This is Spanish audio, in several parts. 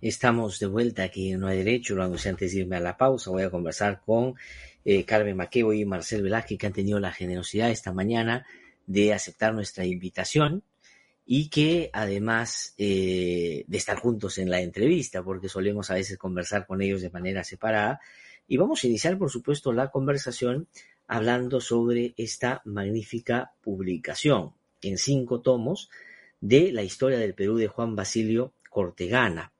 Estamos de vuelta aquí en No hay Derecho. Lo anuncié antes de irme a la pausa. Voy a conversar con eh, Carmen Maquebo y Marcel Velázquez, que han tenido la generosidad esta mañana de aceptar nuestra invitación y que además eh, de estar juntos en la entrevista, porque solemos a veces conversar con ellos de manera separada. Y vamos a iniciar, por supuesto, la conversación hablando sobre esta magnífica publicación en cinco tomos de la historia del Perú de Juan Basilio Cortegana.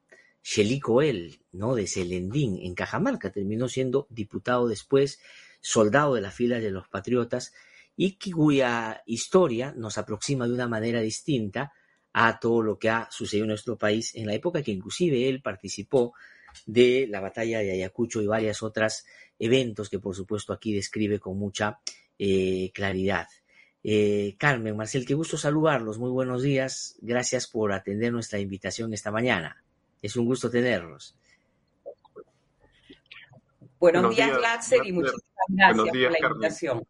Él, ¿no? De Celendín, en Cajamarca, terminó siendo diputado después, soldado de las filas de los patriotas, y cuya historia nos aproxima de una manera distinta a todo lo que ha sucedido en nuestro país en la época que inclusive él participó de la batalla de Ayacucho y varios otros eventos que por supuesto aquí describe con mucha eh, claridad. Eh, Carmen, Marcel, qué gusto saludarlos, muy buenos días, gracias por atender nuestra invitación esta mañana. Es un gusto tenerlos. Buenos, días, Laxer, y muchísimas gracias por la invitación.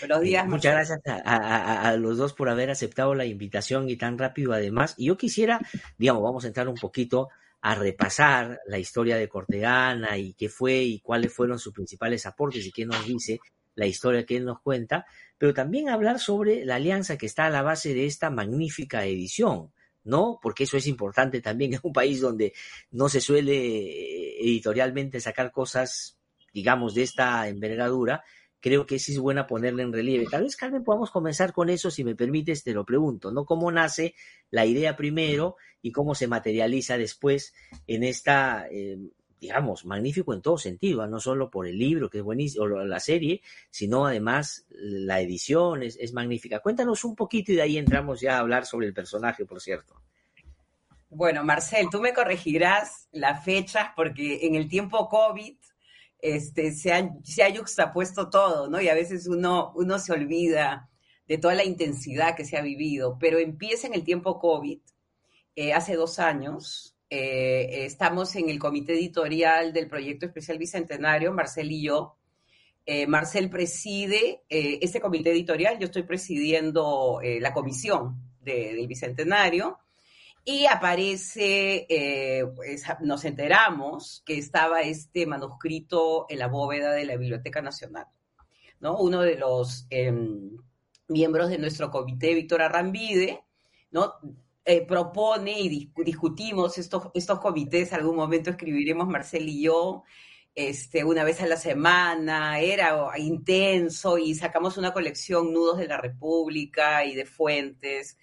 Buenos días. muchas gracias a, los dos por haber aceptado la invitación y tan rápido además. Y yo quisiera, digamos, vamos a entrar un poquito a repasar la historia de Cortegana y qué fue y cuáles fueron sus principales aportes y qué nos dice la historia que él nos cuenta, pero también hablar sobre la alianza que está a la base de esta magnífica edición. ¿No? Porque eso es importante también en un país donde no se suele eh, editorialmente sacar cosas, digamos, de esta envergadura. Creo que sí es buena ponerle en relieve. Tal vez, Carmen, podamos comenzar con eso, si me permites, te lo pregunto, ¿no? ¿Cómo nace la idea primero y cómo se materializa después en esta eh, digamos, magnífico en todo sentido, no solo por el libro, que es buenísimo, o la serie, sino además la edición es, magnífica. Cuéntanos un poquito y de ahí entramos ya a hablar sobre el personaje, por cierto. Bueno, Marcel, tú me corregirás las fechas porque en el tiempo COVID este, se, ha, se ha yuxtapuesto todo, ¿no? Y a veces uno, uno se olvida de toda la intensidad que se ha vivido, pero empieza en el tiempo COVID, eh, hace dos años, eh, estamos en el comité editorial del proyecto especial Bicentenario, Marcel y yo. Eh, Marcel preside eh, este comité editorial, yo estoy presidiendo la comisión del Bicentenario y aparece, pues, nos enteramos que estaba este manuscrito en la bóveda de la Biblioteca Nacional. ¿no? Uno de los em, miembros de nuestro comité, Víctor Arrambide, ¿no? Eh, propone y discutimos estos, estos comités, algún momento escribiremos Marcel y yo, este, una vez a la semana, era intenso y sacamos una colección Nudos de la República y de fuentes.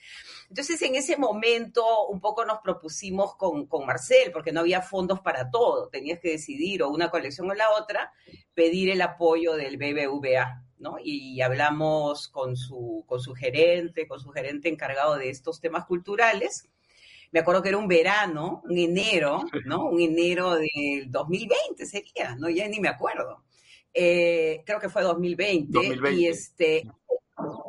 Entonces, en ese momento, un poco nos propusimos con, con Marcel, porque no había fondos para todo, tenías que decidir o una colección o la otra, pedir el apoyo del BBVA. Y hablamos con su, con su gerente, con su gerente encargado de estos temas culturales. Me acuerdo que era un verano, un enero, ¿no? Un enero del 2020 sería, ¿no? Ya ni me acuerdo. Eh, creo que fue 2020. 2020. Y este,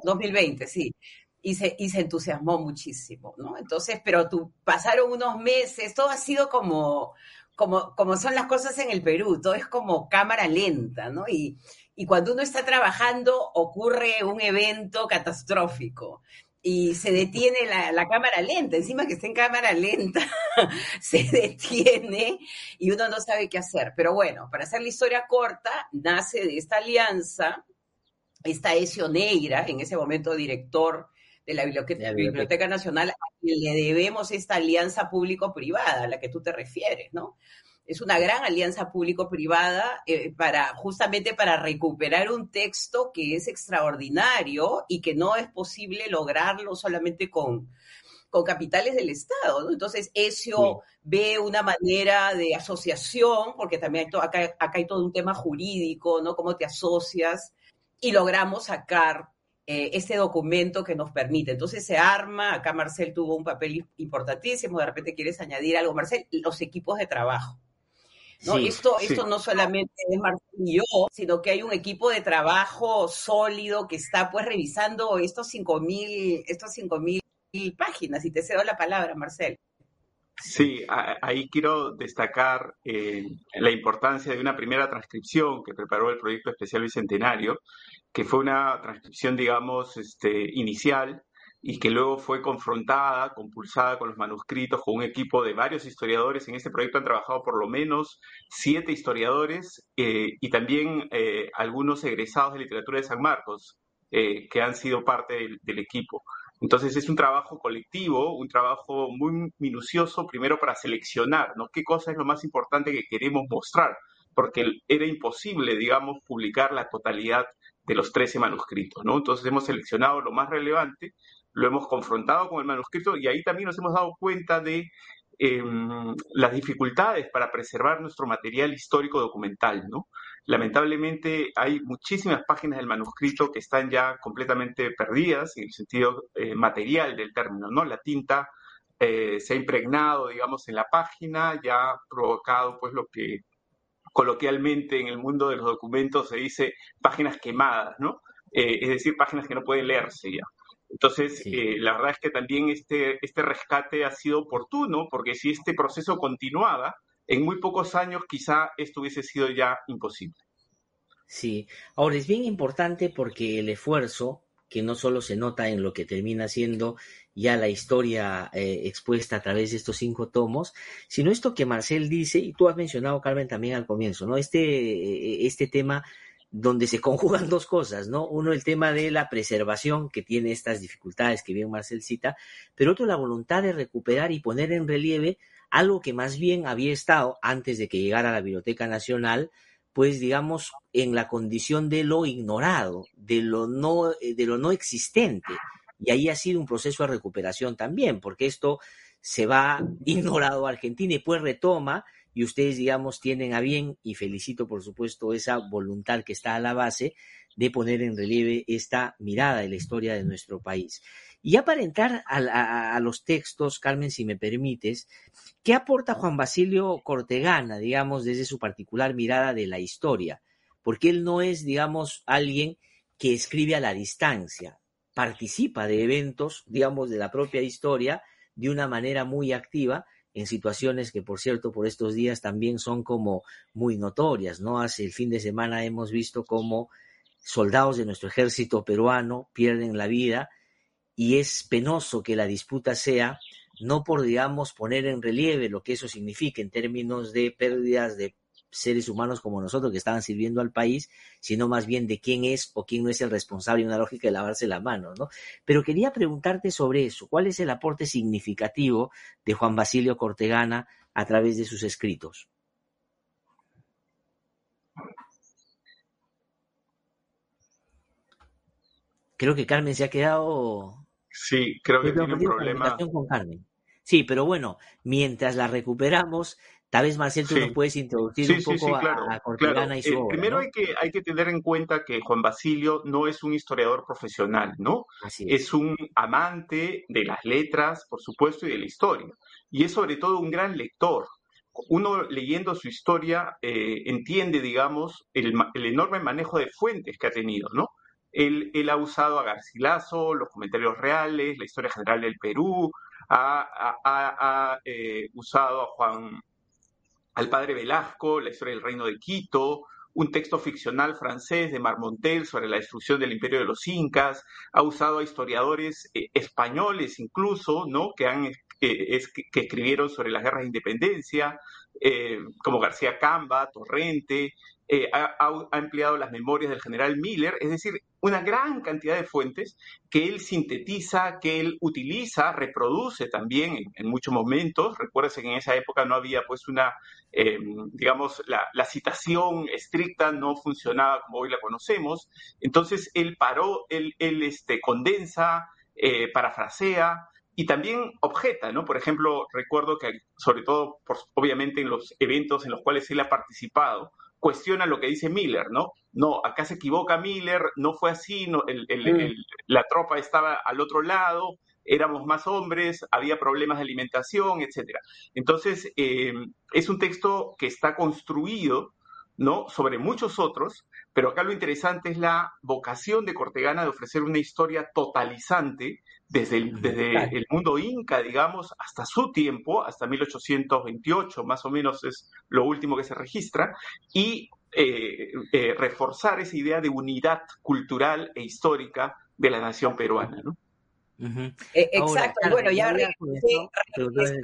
2020, sí. Y se, y se entusiasmó muchísimo, ¿no? Entonces, pero tú, pasaron unos meses, todo ha sido como, como, como son las cosas en el Perú, todo es como cámara lenta, ¿no? Y, y cuando uno está trabajando ocurre un evento catastrófico y se detiene la, cámara lenta, encima que está en cámara lenta, se detiene y uno no sabe qué hacer. Pero bueno, para hacer la historia corta, nace de esta alianza, esta Ezio Neira, en ese momento director de la Biblioteca, Biblioteca Nacional, a quien le debemos esta alianza público-privada a la que tú te refieres, ¿no? Es una gran alianza público-privada eh, para justamente para recuperar un texto que es extraordinario y que no es posible lograrlo solamente con, con capitales del Estado. Entonces, eso ve una manera de asociación, porque también hay acá, acá, hay todo un tema jurídico, ¿no? Cómo te asocias y logramos sacar eh, este documento que nos permite. Entonces se arma, acá Marcel tuvo un papel importantísimo, de repente quieres añadir algo, Marcel, los equipos de trabajo. ¿No? esto, esto no solamente es Marcel y yo, sino que hay un equipo de trabajo sólido que está pues revisando estos 5.000 estos cinco mil páginas. Y te cedo la palabra, Marcel. Sí, ahí quiero destacar eh, la importancia de una primera transcripción que preparó el proyecto especial Bicentenario, que fue una transcripción, digamos, este, inicial y que luego fue confrontada, compulsada con los manuscritos, con un equipo de varios historiadores. En este proyecto han trabajado por lo menos siete historiadores eh, y también eh, algunos egresados de literatura de San Marcos, que han sido parte del equipo. Entonces es un trabajo colectivo, un trabajo muy minucioso, primero para seleccionar, ¿no? ¿Qué cosa es lo más importante que queremos mostrar? Porque era imposible, digamos, publicar la totalidad de los 13 manuscritos, ¿no? Entonces hemos seleccionado lo más relevante, lo hemos confrontado con el manuscrito y ahí también nos hemos dado cuenta de em, las dificultades para preservar nuestro material histórico documental, ¿no? Lamentablemente hay muchísimas páginas del manuscrito que están ya completamente perdidas en el sentido eh, material del término, ¿no? La tinta eh, se ha impregnado, digamos, en la página, ya ha provocado, pues, lo que coloquialmente en el mundo de los documentos se dice páginas quemadas, ¿no? Eh, es decir, páginas que no pueden leerse ya. Entonces, la verdad es que también este, este rescate ha sido oportuno, porque si este proceso continuaba, en muy pocos años quizá esto hubiese sido ya imposible. Sí, ahora es bien importante porque el esfuerzo, que no solo se nota en lo que termina siendo ya la historia eh, expuesta a través de estos cinco tomos, sino esto que Marcel dice, y tú has mencionado, Carmen, también al comienzo, ¿no? Este, eh, este tema donde se conjugan dos cosas, ¿no? Uno, el tema de la preservación, que tiene estas dificultades que bien Marcel cita, pero otro, la voluntad de recuperar y poner en relieve algo que más bien había estado antes de que llegara a la Biblioteca Nacional, pues digamos, en la condición de lo ignorado, de lo no, eh, de lo no existente. Y ahí ha sido un proceso de recuperación también, porque esto se va ignorado a Argentina y pues retoma, y ustedes, digamos, tienen a bien, y felicito por supuesto esa voluntad que está a la base, de poner en relieve esta mirada de la historia de nuestro país. Y ya para entrar a, los textos, Carmen, si me permites, ¿qué aporta Juan Basilio Cortegana, digamos, desde su particular mirada de la historia? Porque él no es, digamos, alguien que escribe a la distancia, participa de eventos, digamos, de la propia historia de una manera muy activa en situaciones que, por cierto, por estos días también son como muy notorias, ¿no? Hace el fin de semana hemos visto cómo soldados de nuestro ejército peruano pierden la vida y es penoso que la disputa sea no por, digamos, poner en relieve lo que eso significa en términos de pérdidas de seres humanos como nosotros que estaban sirviendo al país, sino más bien de quién es o quién no es el responsable, una lógica de lavarse la mano, ¿no? Pero quería preguntarte sobre eso, ¿cuál es el aporte significativo de Juan Basilio Cortegana a través de sus escritos? Creo que Carmen se ha quedado Sí, creo que tiene un problema. Con Carmen. Sí, pero bueno, mientras la recuperamos, tal vez Marcel tú nos puedes introducir un poco a, Cortegana y su eh, Primero hay, que, hay que tener en cuenta que Juan Basilio no es un historiador profesional, ¿no? es. un amante de las letras, por supuesto, y de la historia. Y es sobre todo un gran lector. Uno leyendo su historia eh, entiende, digamos, el, el enorme manejo de fuentes que ha tenido, ¿no? Él, ha usado a Garcilaso, los comentarios reales, la historia general del Perú, ha, eh, usado a Juan, al padre Velasco, la historia del reino de Quito, un texto ficcional francés de Marmontel sobre la destrucción del imperio de los incas, ha usado a historiadores eh, españoles incluso, ¿no? que, escribieron sobre las guerras de independencia, eh, como García Camba, Torrente, eh, ha, empleado las memorias del general Miller, es decir, una gran cantidad de fuentes que él sintetiza, que él utiliza, reproduce también en, muchos momentos. Recuerden que en esa época no había pues una, eh, digamos, la, citación estricta no funcionaba como hoy la conocemos. Entonces él paró, él, este, condensa, eh, parafrasea, y también objeta, ¿no? Por ejemplo, recuerdo que, sobre todo, obviamente, en los eventos en los cuales él ha participado, cuestiona lo que dice Miller, ¿no? No, acá se equivoca Miller, no fue así, no, mm. la tropa estaba al otro lado, éramos más hombres, había problemas de alimentación, etc. Entonces, eh, es un texto que está construido ¿no? sobre muchos otros, pero acá lo interesante es la vocación de Cortegana de ofrecer una historia totalizante desde el, desde el mundo inca, digamos, hasta su tiempo, hasta 1828, más o menos es lo último que se registra, y eh, eh, reforzar esa idea de unidad cultural e histórica de la nación peruana, ¿no? Eh, exacto, bueno, ya regresé,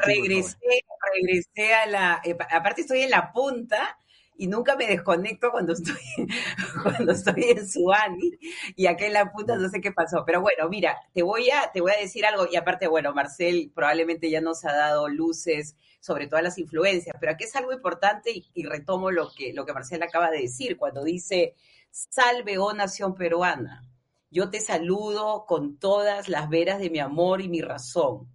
regresé, a la, eh, aparte estoy en la punta y nunca me desconecto cuando estoy, cuando estoy en Suani y acá en la punta no sé qué pasó. Pero bueno, mira, te voy a, te voy a decir algo y aparte, bueno, Marcel probablemente ya nos ha dado luces sobre todas las influencias, pero aquí es algo importante y, y retomo lo que, lo que Marcel acaba de decir cuando dice, salve, oh nación peruana yo te saludo con todas las veras de mi amor y mi razón.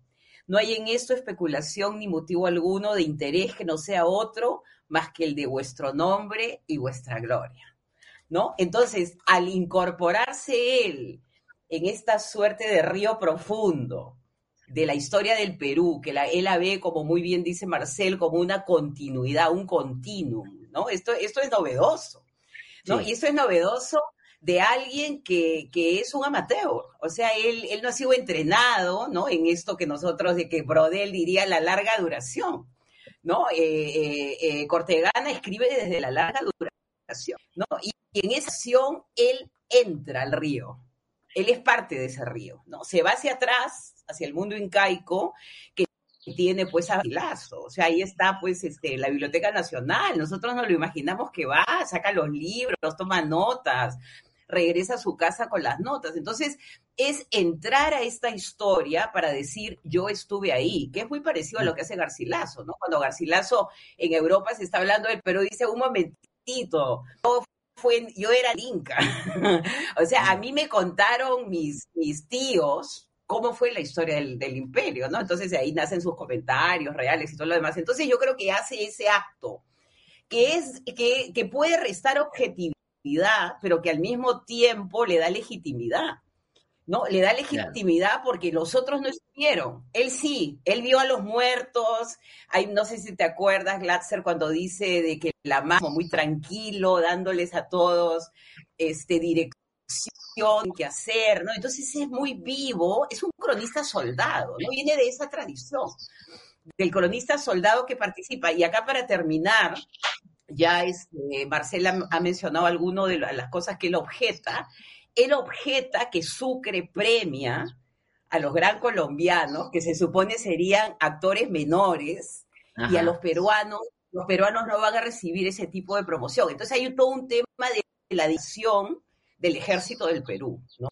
No hay en esto especulación ni motivo alguno de interés que no sea otro más que el de vuestro nombre y vuestra gloria. ¿No? Entonces, al incorporarse él en esta suerte de río profundo de la historia del Perú, que la, él la ve, como muy bien dice Marcel, como una continuidad, un continuum, ¿no? Esto, esto es novedoso, ¿no? Y esto es novedoso de alguien que, es un amateur. O sea, él, él no ha sido entrenado, ¿no? En esto que nosotros, de que Brodel diría la larga duración, ¿no? Eh, eh, eh, Cortegana escribe desde la larga duración, ¿no? Y, en esa acción él entra al río. Él es parte de ese río, ¿no? Se va hacia atrás, hacia el mundo incaico, que tiene pues a Garcilaso, o sea, ahí está pues este, la Biblioteca Nacional, nosotros nos lo imaginamos que va, saca los libros, toma notas, regresa a su casa con las notas. Entonces, es entrar a esta historia para decir, yo estuve ahí, que es muy parecido a lo que hace Garcilaso, ¿no? Cuando Garcilaso en Europa se está hablando del pero dice, un momentito, yo, fue, yo era el Inca. o sea, a mí me contaron mis, mis tíos, cómo fue la historia del, del, imperio, ¿no? Entonces de ahí nacen sus comentarios reales y todo lo demás. Entonces yo creo que hace ese acto que es que, que puede restar objetividad pero que al mismo tiempo le da legitimidad. ¿no? Le da legitimidad porque los otros no estuvieron. Él sí, él vio a los muertos. Hay, no sé si te acuerdas, Glatzer, cuando dice de que la mano muy tranquilo, dándoles a todos este, dirección que hacer, ¿no? Entonces es muy vivo, es un cronista soldado, ¿no? Viene de esa tradición, del cronista soldado que participa. Y acá para terminar, ya este, Marcela ha mencionado algunas de las cosas que él objeta. Él objeta que Sucre premia a los gran colombianos, que se supone serían actores menores, y a los peruanos, los peruanos no van a recibir ese tipo de promoción. Entonces hay todo un tema de la adición del ejército del Perú, ¿no?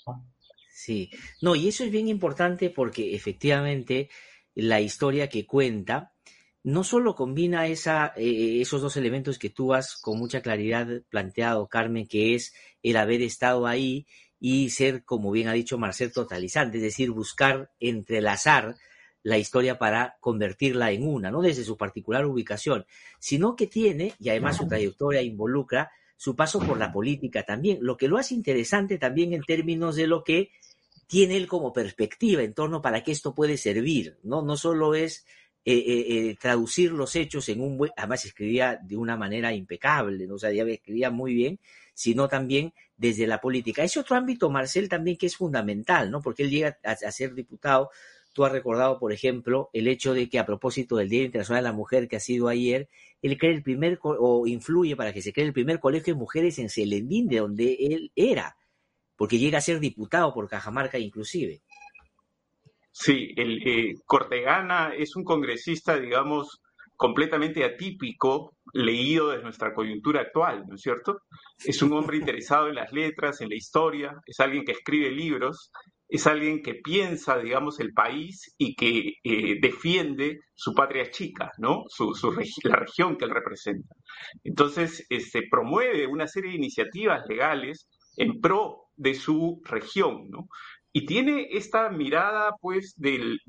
Sí, no, y eso es bien importante porque efectivamente la historia que cuenta no solo combina esa, eh, esos dos elementos que tú has con mucha claridad planteado, Carmen, que es el haber estado ahí y ser, como bien ha dicho Marcel, totalizante, es decir, buscar entrelazar la historia para convertirla en una, no desde su particular ubicación, sino que tiene, y además su trayectoria involucra, su paso por la política también, lo que lo hace interesante también en términos de lo que tiene él como perspectiva en torno para qué esto puede servir, ¿no? No solo es eh, eh, eh, traducir los hechos en un buen, además escribía de una manera impecable, ¿no? o sea, escribía muy bien, sino también desde la política. Ese otro ámbito, Marcel, también que es fundamental, ¿no? Porque él llega a, ser diputado. Tú has recordado, por ejemplo, el hecho de que a propósito del Día Internacional de la Mujer que ha sido ayer, él cree el primer, o influye para que se cree el primer colegio de mujeres en Selendín, de donde él era, porque llega a ser diputado por Cajamarca inclusive. Sí, el eh, Cortegana es un congresista, digamos, completamente atípico, leído de nuestra coyuntura actual, ¿no es cierto? Es un hombre interesado en las letras, en la historia, es alguien que escribe libros, es alguien que piensa, digamos, el país y que eh, defiende su patria chica, ¿no? Su, la región que él representa. Entonces, este, promueve una serie de iniciativas legales en pro de su región, ¿no? Y tiene esta mirada, pues, del,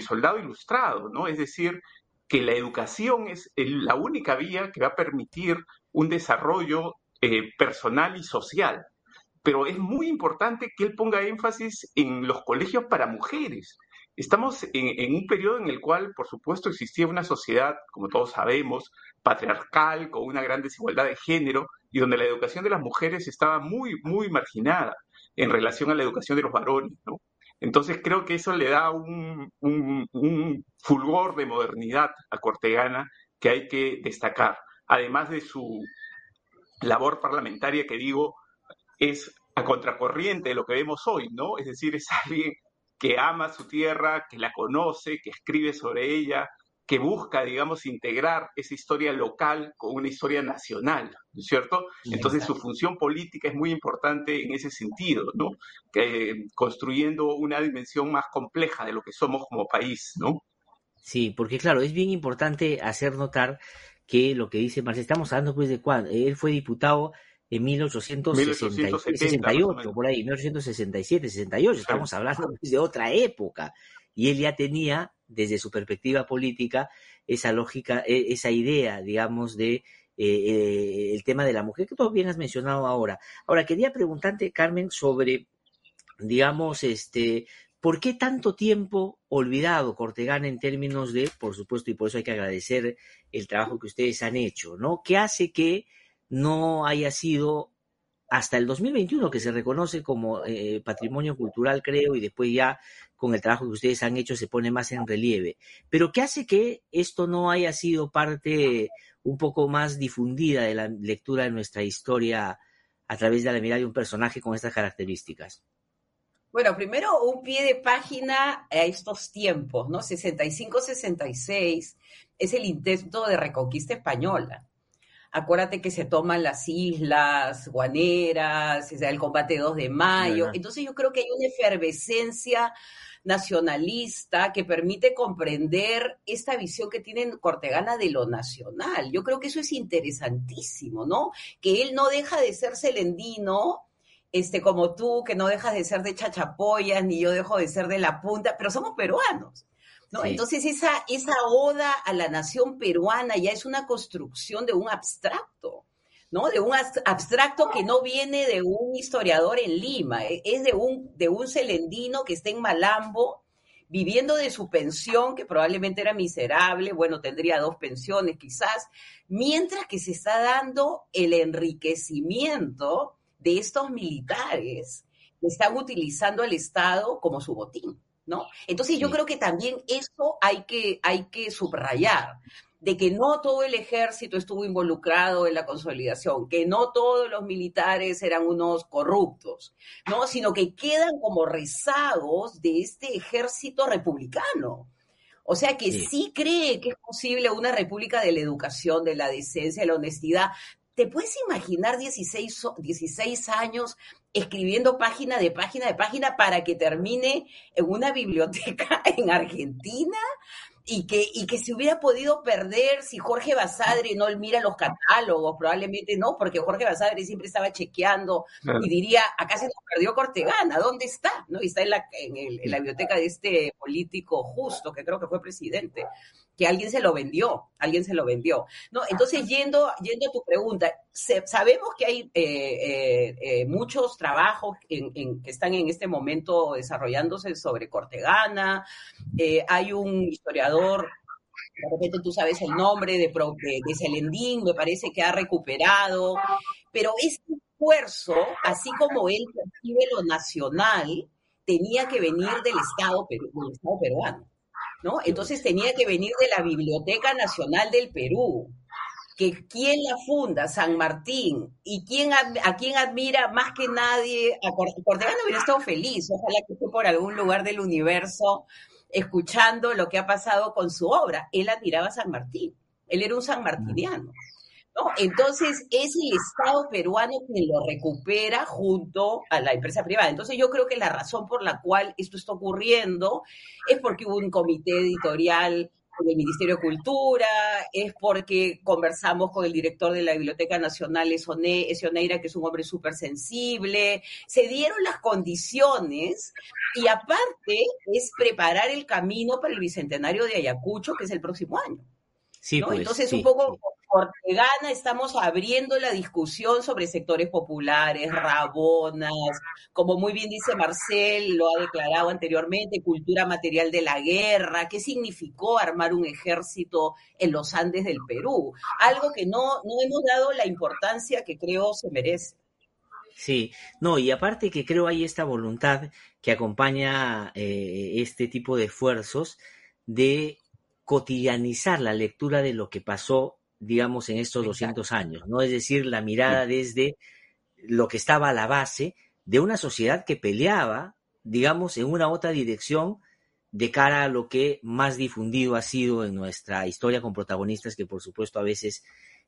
soldado ilustrado, ¿no? Es decir, que la educación es la única vía que va a permitir un desarrollo eh, personal y social. Pero es muy importante que él ponga énfasis en los colegios para mujeres. Estamos en, un periodo en el cual, por supuesto, existía una sociedad, como todos sabemos, patriarcal, con una gran desigualdad de género, y donde la educación de las mujeres estaba muy, muy marginada en relación a la educación de los varones, ¿no? Entonces creo que eso le da un, un, fulgor de modernidad a Cortegana que hay que destacar, además de su labor parlamentaria que digo es a contracorriente de lo que vemos hoy, ¿no? Es decir, es alguien que ama su tierra, que la conoce, que escribe sobre ella, que busca, digamos, integrar esa historia local con una historia nacional, ¿no es cierto? Entonces su función política es muy importante en ese sentido, ¿no? Construyendo una dimensión más compleja de lo que somos como país, ¿no? Sí, porque claro, es bien importante hacer notar que lo que dice Marcelo, estamos hablando pues de cuándo, él fue diputado en 1868, por ahí, 1867, 68, estamos hablando pues, de otra época. Y él ya tenía, desde su perspectiva política, esa lógica, e, esa idea, digamos, de eh, eh, el tema de la mujer, que tú bien has mencionado ahora. Ahora, quería preguntarte, Carmen, sobre, digamos, este, ¿por qué tanto tiempo olvidado Cortegana en términos de, por supuesto, y por eso hay que agradecer el trabajo que ustedes han hecho, ¿no? ¿Qué hace que no haya sido hasta el 2021 que se reconoce como eh, patrimonio cultural, creo, y después ya con el trabajo que ustedes han hecho se pone más en relieve. Pero ¿qué hace que esto no haya sido parte un poco más difundida de la lectura de nuestra historia a través de la mirada de un personaje con estas características? Bueno, primero un pie de página a estos tiempos, ¿no? 65-66 es el intento de reconquista española acuérdate que se toman las islas guaneras, el combate 2 de mayo. Entonces yo creo que hay una efervescencia nacionalista que permite comprender esta visión que tienen Cortegana de lo nacional. Yo creo que eso es interesantísimo, ¿no? Que él no deja de ser celendino, este, como tú, que no dejas de ser de chachapoyas, ni yo dejo de ser de la punta, pero somos peruanos. Entonces esa, esa oda a la nación peruana ya es una construcción de un abstracto, ¿no? De un abstracto que no viene de un historiador en Lima, e, es de un, de un celendino que está en Malambo, viviendo de su pensión, que probablemente era miserable, bueno, tendría dos pensiones quizás, mientras que se está dando el enriquecimiento de estos militares que están utilizando al Estado como su botín. ¿No? Entonces yo creo que también eso hay que, hay que subrayar, de que no todo el ejército estuvo involucrado en la consolidación, que no todos los militares eran unos corruptos, ¿no? Sino que quedan como rezagos de este ejército republicano. O sea que sí. sí cree que es posible una república de la educación, de la decencia, de la honestidad, ¿Te puedes imaginar 16, 16 años escribiendo página de página de página para que termine en una biblioteca en Argentina? y que, y que se hubiera podido perder si Jorge Basadre no mira los catálogos, probablemente no, porque Jorge Basadre siempre estaba chequeando y diría, acá se nos perdió Cortegana, ¿dónde está? ¿No? Y está en la, en la biblioteca de este político justo, que creo que fue presidente que alguien se lo vendió, alguien se lo vendió. ¿no? Entonces, yendo, yendo a tu pregunta, sabemos que hay eh, eh, eh, muchos trabajos que están en este momento desarrollándose sobre Cortegana, hay un historiador de repente tú sabes el nombre de, de, de Celendín, me parece que ha recuperado, pero ese esfuerzo, así como él percibe lo nacional, tenía que venir del Estado, del Estado peruano. ¿No? Entonces tenía que venir de la Biblioteca Nacional del Perú, que quién la funda, San Martín, y quién, a quién admira más que nadie, a Cortegano hubiera estado feliz, ojalá que esté por algún lugar del universo escuchando lo que ha pasado con su obra. Él admiraba a San Martín, él era un sanmartiniano. Entonces es el Estado peruano quien lo recupera junto a la empresa privada. Entonces yo creo que la razón por la cual esto está ocurriendo es porque hubo un comité editorial del Ministerio de Cultura, es porque conversamos con el director de la Biblioteca Nacional, Esioneira, que es un hombre súper sensible, se dieron las condiciones y aparte es preparar el camino para el Bicentenario de Ayacucho, que es el próximo año. Sí, pues, Entonces, un poco Ortegana estamos abriendo la discusión sobre sectores populares, rabonas, como muy bien dice Marcel, lo ha declarado anteriormente, cultura material de la guerra, qué significó armar un ejército en los Andes del Perú, algo que no, no hemos dado la importancia que creo se merece. Sí, no, y aparte que creo hay esta voluntad que acompaña eh, este tipo de esfuerzos de cotidianizar la lectura de lo que pasó digamos, en estos 200 años, ¿no? Es decir, la mirada desde lo que estaba a la base de una sociedad que peleaba, digamos, en una otra dirección de cara a lo que más difundido ha sido en nuestra historia con protagonistas que por supuesto a veces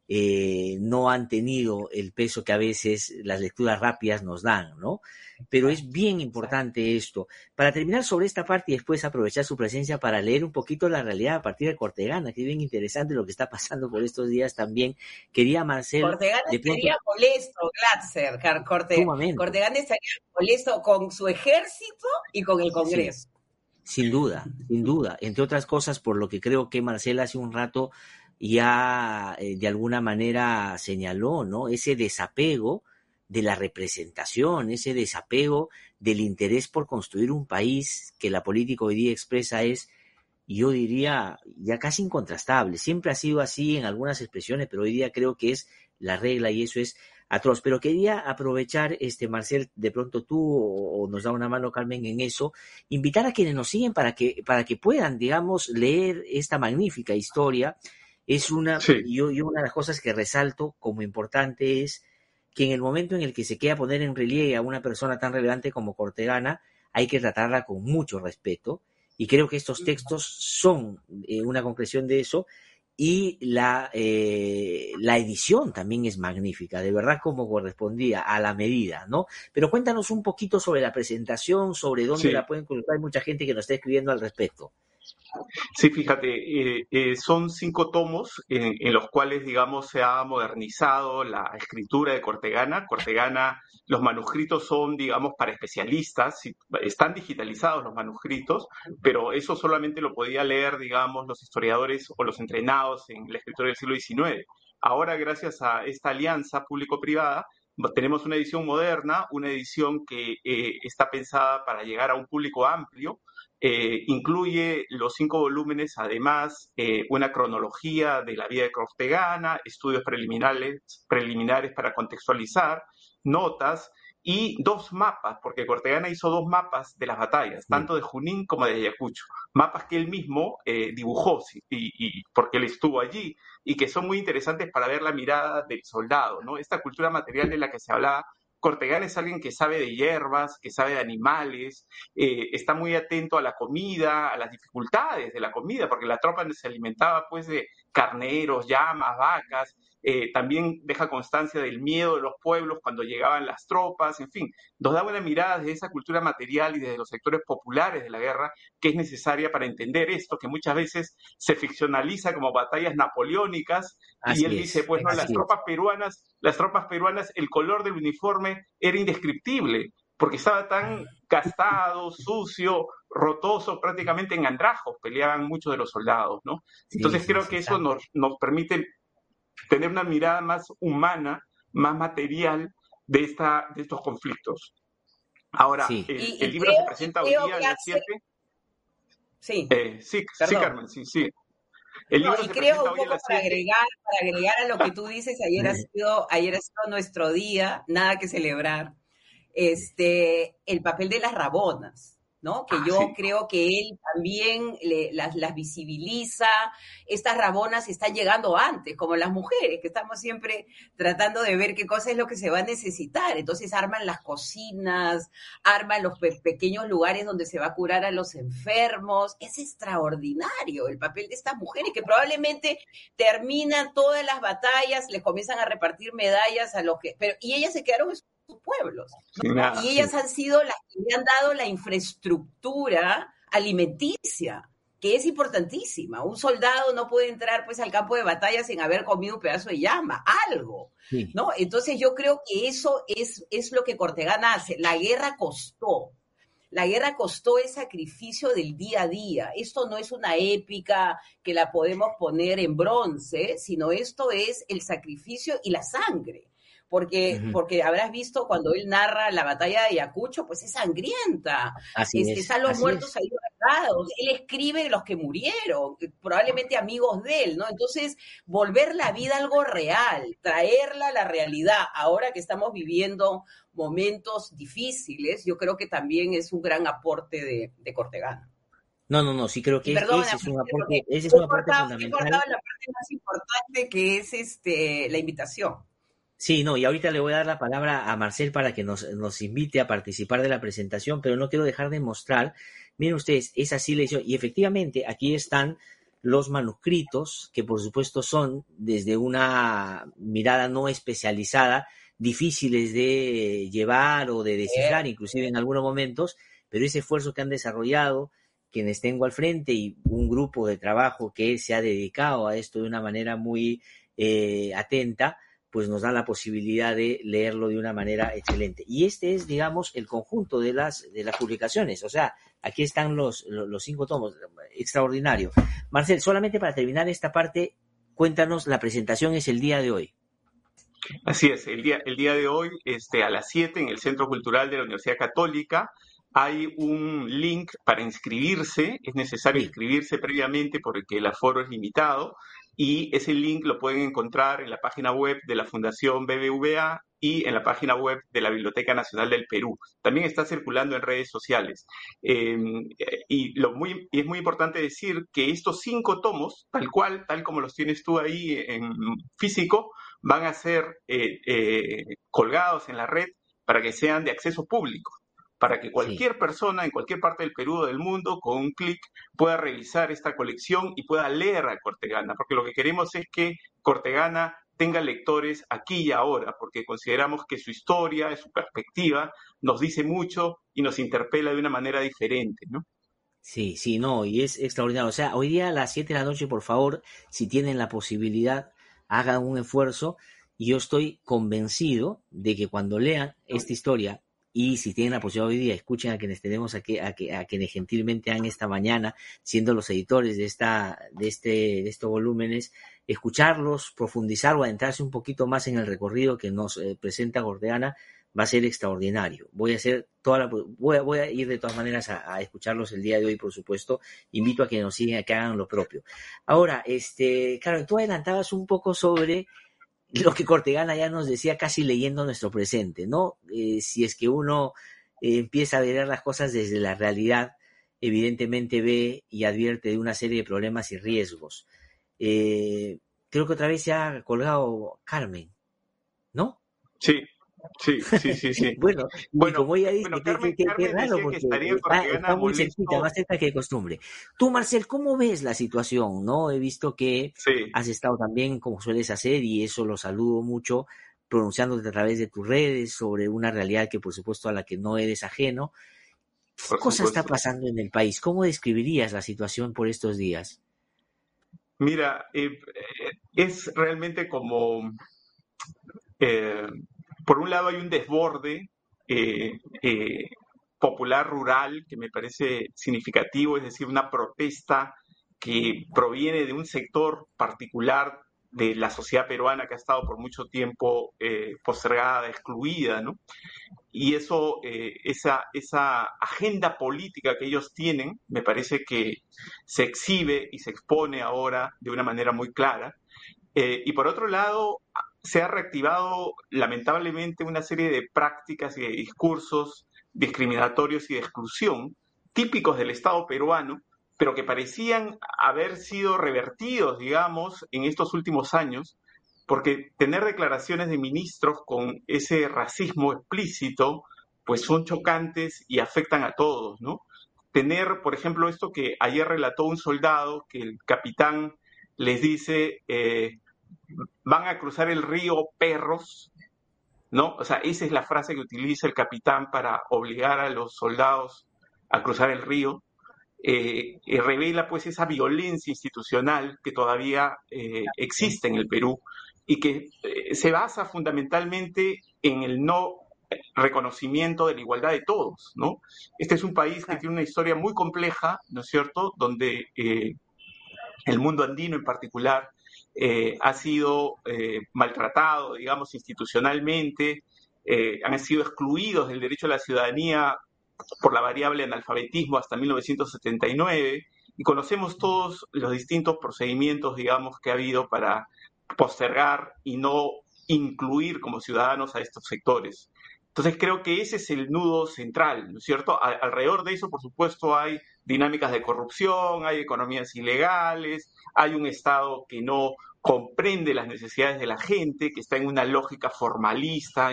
eh, no han tenido el peso que a veces las lecturas rápidas nos dan, ¿no? Pero es bien importante esto. Para terminar sobre esta parte y después aprovechar su presencia para leer un poquito la realidad a partir de Cortegana, que es bien interesante lo que está pasando por estos días también. Quería Marcel... Cortegana estaría molesto, Glatzer, Cortegana estaría molesto con su ejército y con el Congreso. Sin duda, sin duda. Entre otras cosas, por lo que creo que Marcel hace un rato ya eh, de alguna manera señaló, ¿no? Ese desapego de la representación, ese desapego del interés por construir un país que la política hoy día expresa es, yo diría, ya casi incontrastable. Siempre ha sido así en algunas expresiones, pero hoy día creo que es la regla y eso es atroz. Pero quería aprovechar, este Marcel, de pronto tú o, nos da una mano Carmen en eso, invitar a quienes nos siguen para que, para que puedan, digamos, leer esta magnífica historia es una, yo, una de las cosas que resalto como importante es que en el momento en el que se queda poner en relieve a una persona tan relevante como Cortegana, hay que tratarla con mucho respeto. Y creo que estos textos son eh, una concreción de eso. Y la, eh, la edición también es magnífica, de verdad como correspondía a la medida, ¿no? Pero cuéntanos un poquito sobre la presentación, sobre dónde la pueden colocar. Hay mucha gente que nos está escribiendo al respecto. Sí, fíjate, eh, eh, son cinco tomos en, los cuales, digamos, se ha modernizado la escritura de Cortegana. Cortegana, los manuscritos son, digamos, para especialistas, están digitalizados los manuscritos, pero eso solamente lo podía leer, digamos, los historiadores o los entrenados en la escritura del siglo XIX. Ahora, gracias a esta alianza público-privada, tenemos una edición moderna, una edición que eh, está pensada para llegar a un público amplio, eh, incluye los cinco volúmenes, además, eh, una cronología de la vida de Cortegana, estudios preliminares, preliminares para contextualizar, notas y dos mapas, porque Cortegana hizo dos mapas de las batallas, tanto de Junín como de Ayacucho, mapas que él mismo eh, dibujó, y, porque él estuvo allí, y que son muy interesantes para ver la mirada del soldado, ¿no? Esta cultura material de la que se hablaba Cortegana es alguien que sabe de hierbas, que sabe de animales, eh, está muy atento a la comida, a las dificultades de la comida, porque la tropa se alimentaba pues de carneros, llamas, vacas, eh, también deja constancia del miedo de los pueblos cuando llegaban las tropas, en fin, nos da una mirada de esa cultura material y desde los sectores populares de la guerra que es necesaria para entender esto, que muchas veces se ficcionaliza como batallas napoleónicas, y él dice, pues no, las tropas peruanas, las tropas peruanas, el color del uniforme era indescriptible, porque estaba tan gastado, sucio, rotoso, prácticamente en andrajos peleaban muchos de los soldados, ¿no? Entonces creo que eso nos, nos permite tener una mirada más humana, más material de, esta, de estos conflictos. Ahora, el, libro se presenta hoy día a las 7. Sí. Eh, sí, sí, Carmen, sí, sí. El libro y creo un poco para agregar, para agregar a lo que tú dices, ayer ha sido, ayer ha sido nuestro día, nada que celebrar. Este, el papel de las rabonas. Que ah, yo creo que él también las, visibiliza. Estas rabonas están llegando antes, como las mujeres, que estamos siempre tratando de ver qué cosa es lo que se va a necesitar. Entonces arman las cocinas, arman los pequeños lugares donde se va a curar a los enfermos. Es extraordinario el papel de estas mujeres que probablemente terminan todas las batallas, les comienzan a repartir medallas a los que... Pero, y ellas se quedaron sus pueblos. y ellas han sido las que le han dado la infraestructura alimenticia, que es importantísima. Un soldado no puede entrar pues al campo de batalla sin haber comido un pedazo de llama, algo, ¿no? Entonces yo creo que eso es, es lo que Cortegana hace. La guerra costó. la guerra costó el sacrificio del día a día. Esto no es una épica que la podemos poner en bronce, sino esto es el sacrificio y la sangre porque, porque habrás visto cuando él narra la batalla de Ayacucho, pues es sangrienta. Así este, Están los muertos ahí guardados. Él escribe los que murieron, probablemente amigos de él, ¿no? Entonces, volver la vida algo real, traerla a la realidad, ahora que estamos viviendo momentos difíciles, yo creo que también es un gran aporte de, de Cortegana. No, no, no, sí creo que ese es un aporte, ese es un aporte fundamental. la parte más importante que es este, la invitación. Sí, no, y ahorita le voy a dar la palabra a Marcel para que nos, nos invite a participar de la presentación, pero no quiero dejar de mostrar, miren ustedes, esa le y efectivamente aquí están los manuscritos, que por supuesto son desde una mirada no especializada, difíciles de llevar o de descifrar, inclusive en algunos momentos, pero ese esfuerzo que han desarrollado, quienes tengo al frente y un grupo de trabajo que se ha dedicado a esto de una manera muy eh, atenta, pues nos da la posibilidad de leerlo de una manera excelente. Y este es, digamos, el conjunto de las, de las publicaciones. O sea, aquí están los, los, cinco tomos. Extraordinario. Marcel, solamente para terminar esta parte, cuéntanos, la presentación es el día de hoy. Así es, el día, el día de hoy, este, a las 7 en el Centro Cultural de la Universidad Católica, hay un link para inscribirse. Es necesario inscribirse previamente porque el aforo es limitado y ese link lo pueden encontrar en la página web de la Fundación BBVA y en la página web de la Biblioteca Nacional del Perú. También está circulando en redes sociales. Em, y, lo muy, y es muy importante decir que estos cinco tomos, tal cual, tal como los tienes tú ahí en físico, van a ser eh, eh, colgados en la red para que sean de acceso público para que cualquier persona en cualquier parte del Perú o del mundo con un clic pueda revisar esta colección y pueda leer a Cortegana, porque lo que queremos es que Cortegana tenga lectores aquí y ahora, porque consideramos que su historia, su perspectiva, nos dice mucho y nos interpela de una manera diferente, ¿no? Sí, sí, no, y es extraordinario. O sea, hoy día a las 7 de la noche, por favor, si tienen la posibilidad, hagan un esfuerzo. Y yo estoy convencido de que cuando lean esta historia, y si tienen la posibilidad hoy día, escuchen a quienes tenemos aquí, a, a quienes gentilmente han esta mañana, siendo los editores de, esta, de, este, de estos volúmenes, escucharlos, profundizar o adentrarse un poquito más en el recorrido que nos eh, presenta Gordeana, va a ser extraordinario. Voy a hacer toda la, voy, a, voy a ir de todas maneras a, escucharlos el día de hoy, por supuesto. Invito a que nos sigan, a que hagan lo propio. Ahora, este, claro, tú adelantabas un poco sobre lo que Cortegana ya nos decía casi leyendo nuestro presente, ¿no? Eh, si es que uno eh, empieza a ver las cosas desde la realidad, evidentemente ve y advierte de una serie de problemas y riesgos. Eh, creo que otra vez se ha colgado Carmen, ¿no? Sí, Sí, sí, sí, sí. bueno, bueno, como ella dice, qué raro, porque está, muy cerquita, más cerca que de costumbre. Tú, Marcel, ¿cómo ves la situación? no He visto que has estado también, como sueles hacer, y eso lo saludo mucho, pronunciándote a través de tus redes sobre una realidad que, por supuesto, a la que no eres ajeno. ¿Qué cosa está pasando en el país? ¿Cómo describirías la situación por estos días? Mira, eh, eh, es realmente como... Eh, por un lado hay un desborde eh, eh, popular rural que me parece significativo, es decir, una protesta que proviene de un sector particular de la sociedad peruana que ha estado por mucho tiempo eh, postergada, excluida, ¿no? Y eso, esa, esa agenda política que ellos tienen, me parece que se exhibe y se expone ahora de una manera muy clara. y por otro lado, se ha reactivado lamentablemente una serie de prácticas y de discursos discriminatorios y de exclusión típicos del Estado peruano, pero que parecían haber sido revertidos, digamos, en estos últimos años, porque tener declaraciones de ministros con ese racismo explícito, pues son chocantes y afectan a todos, ¿no? Tener, por ejemplo, esto que ayer relató un soldado, que el capitán les dice, eh, van a cruzar el río perros, ¿no? O sea, esa es la frase que utiliza el capitán para obligar a los soldados a cruzar el río. Eh, revela pues esa violencia institucional que todavía eh, existe en el Perú y que eh, se basa fundamentalmente en el no reconocimiento de la igualdad de todos, ¿no? Este es un país que tiene una historia muy compleja, ¿no es cierto?, donde el mundo andino en particular eh, ha sido eh, maltratado, digamos, institucionalmente, han sido excluidos del derecho a la ciudadanía por la variable analfabetismo hasta 1979, y conocemos todos los distintos procedimientos, digamos, que ha habido para postergar y no incluir como ciudadanos a estos sectores. Entonces creo que ese es el nudo central, ¿no es cierto? alrededor de eso, por supuesto, hay dinámicas de corrupción, hay economías ilegales, hay un Estado que no comprende las necesidades de la gente, que está en una lógica formalista,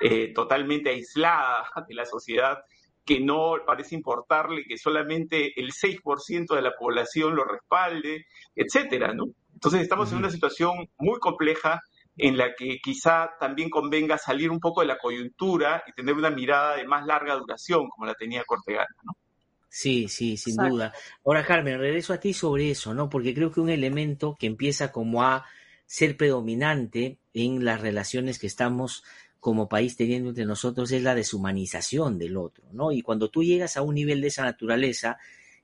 eh, totalmente aislada de la sociedad, que no parece importarle que solamente el 6% de la población lo respalde, etcétera, ¿no? Entonces estamos en una situación muy compleja en la que quizá también convenga salir un poco de la coyuntura y tener una mirada de más larga duración, como la tenía Cortegana, ¿no? Sí, sí, sin duda. Ahora, Carmen, regreso a ti sobre eso, ¿no? Porque creo que un elemento que empieza como a ser predominante en las relaciones que estamos como país teniendo entre nosotros es la deshumanización del otro, ¿no? Y cuando tú llegas a un nivel de esa naturaleza,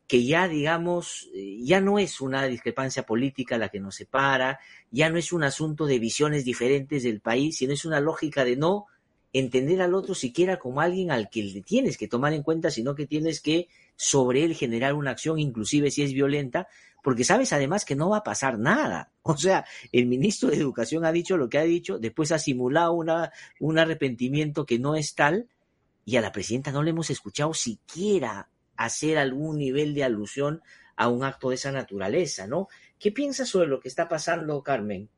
que ya, digamos, eh, ya no es una discrepancia política la que nos separa, ya no es un asunto de visiones diferentes del país, sino es una lógica de no entender al otro siquiera como alguien al que le tienes que tomar en cuenta, sino que tienes que sobre él generar una acción, inclusive si es violenta, porque sabes además que no va a pasar nada. O sea, el ministro de Educación ha dicho lo que ha dicho, después ha simulado una, un arrepentimiento que no es tal, y a la presidenta no le hemos escuchado siquiera hacer algún nivel de alusión a un acto de esa naturaleza, ¿no? ¿Qué piensas sobre lo que está pasando, Carmen?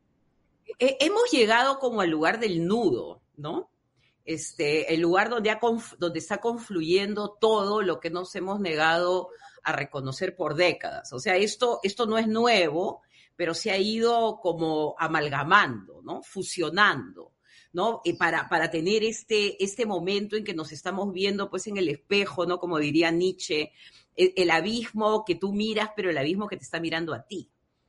Hemos llegado como al lugar del nudo, ¿no? Este, el lugar donde, donde está confluyendo todo lo que nos hemos negado a reconocer por décadas. O sea, esto, esto no es nuevo, pero se ha ido como amalgamando, ¿no? Fusionando. ¿no? para, para tener este, este momento en que nos estamos viendo pues en el espejo, ¿no? Como diría Nietzsche, el, el abismo que tú miras, pero el abismo que te está mirando a ti.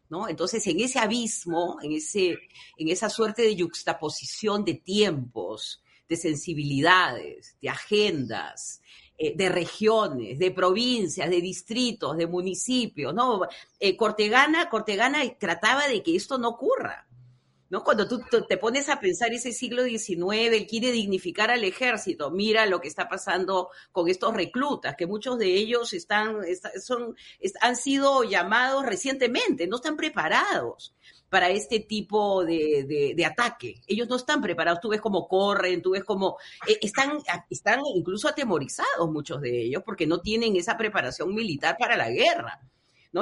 ¿No? Entonces, en ese abismo, en, ese, en esa suerte de yuxtaposición de tiempos, de sensibilidades, de agendas, eh, de regiones, de provincias, de distritos, de municipios, ¿no? Eh, Cortegana, Cortegana trataba de que esto no ocurra, ¿no? Cuando tú te pones a pensar ese siglo XIX, él quiere dignificar al ejército, mira lo que está pasando con estos reclutas, que muchos de ellos están, son, han sido llamados recientemente, no están preparados para este tipo de, ataque. Ellos no están preparados, tú ves cómo corren, tú ves cómo eh, están, están incluso atemorizados muchos de ellos porque no tienen esa preparación militar para la guerra.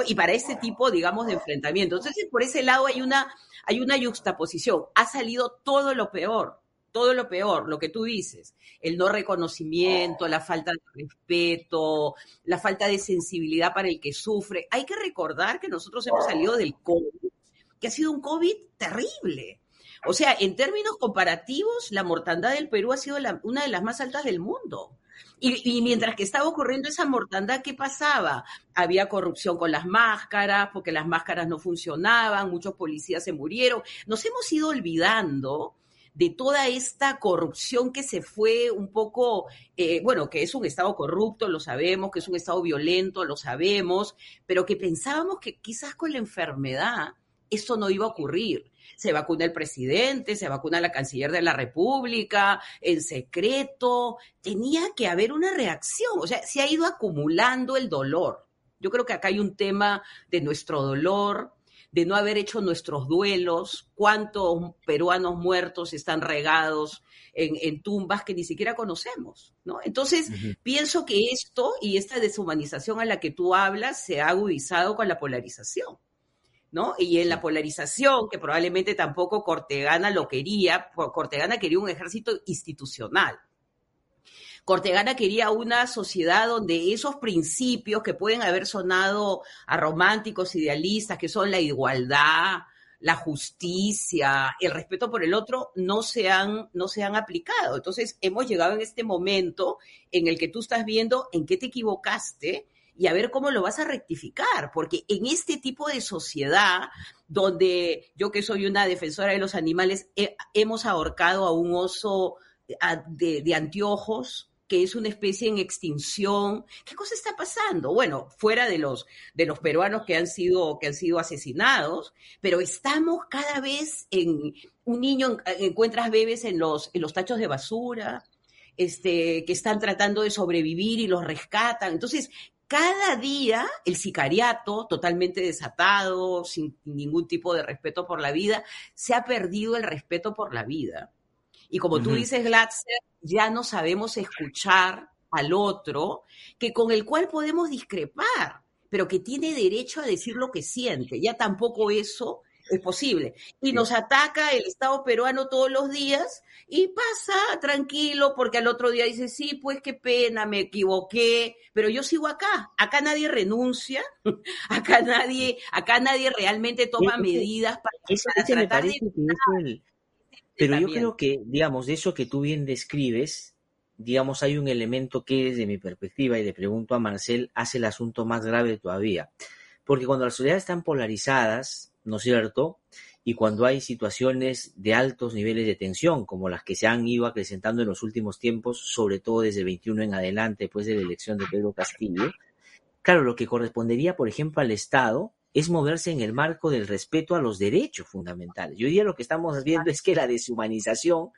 Y para ese tipo, digamos, de enfrentamiento. Entonces, por ese lado hay una, hay una yuxtaposición. Ha salido todo lo peor, todo lo peor, lo que tú dices, el no reconocimiento, la falta de respeto, la falta de sensibilidad para el que sufre. Hay que recordar que nosotros hemos salido del COVID, que ha sido un COVID terrible. O sea, en términos comparativos, la mortandad del Perú ha sido una de las más altas del mundo. Y, mientras que estaba ocurriendo esa mortandad, ¿qué pasaba? Había corrupción con las máscaras, porque las máscaras no funcionaban, muchos policías se murieron. Nos hemos ido olvidando de toda esta corrupción que se fue un poco, eh, bueno, que es un Estado corrupto, lo sabemos, que es un Estado violento, lo sabemos, pero que pensábamos que quizás con la enfermedad esto no iba a ocurrir se vacuna el presidente, se vacuna la canciller de la República, en secreto. Tenía que haber una reacción, o sea, se ha ido acumulando el dolor. Yo creo que acá hay un tema de nuestro dolor, de no haber hecho nuestros duelos, cuántos peruanos muertos están regados en, tumbas que ni siquiera conocemos, ¿no? Entonces, pienso que esto y esta deshumanización a la que tú hablas se ha agudizado con la polarización. ¿No? Y en la polarización, que probablemente tampoco Cortegana lo quería, Cortegana quería un ejército institucional. Cortegana quería una sociedad donde esos principios que pueden haber sonado a románticos idealistas, que son la igualdad, la justicia, el respeto por el otro, no se han, no se han aplicado. Entonces, hemos llegado en este momento en el que tú estás viendo en qué te equivocaste y a ver cómo lo vas a rectificar, porque en este tipo de sociedad donde yo que soy una defensora de los animales, hemos ahorcado a un oso de, de anteojos que es una especie en extinción. ¿Qué cosa está pasando? Bueno, fuera de los, de los peruanos que han, sido, que han sido asesinados, pero estamos cada vez en un niño, encuentras bebés en los, en los tachos de basura, este, que están tratando de sobrevivir y los rescatan. Entonces, cada día el sicariato, totalmente desatado, sin ningún tipo de respeto por la vida, se ha perdido el respeto por la vida. Y como tú dices, Glatzer, ya no sabemos escuchar al otro, que con el cual podemos discrepar, pero que tiene derecho a decir lo que siente. Ya tampoco eso es posible. Y nos ataca el Estado peruano todos los días y pasa tranquilo porque al otro día dice, sí, pues qué pena, me equivoqué, pero yo sigo acá. Acá nadie renuncia, acá nadie, acá nadie realmente toma medidas para, tratar de... Pero yo creo que, digamos, de eso que tú bien describes, digamos, hay un elemento que desde mi perspectiva, y le pregunto a Marcel, hace el asunto más grave todavía. Porque cuando las sociedades están polarizadas, ¿no es cierto? Y cuando hay situaciones de altos niveles de tensión, como las que se han ido acrecentando en los últimos tiempos, sobre todo desde el 21 en adelante, después de la elección de Pedro Castillo, claro, lo que correspondería, por ejemplo, al Estado es moverse en el marco del respeto a los derechos fundamentales. Yo diría lo que estamos viendo es que la deshumanización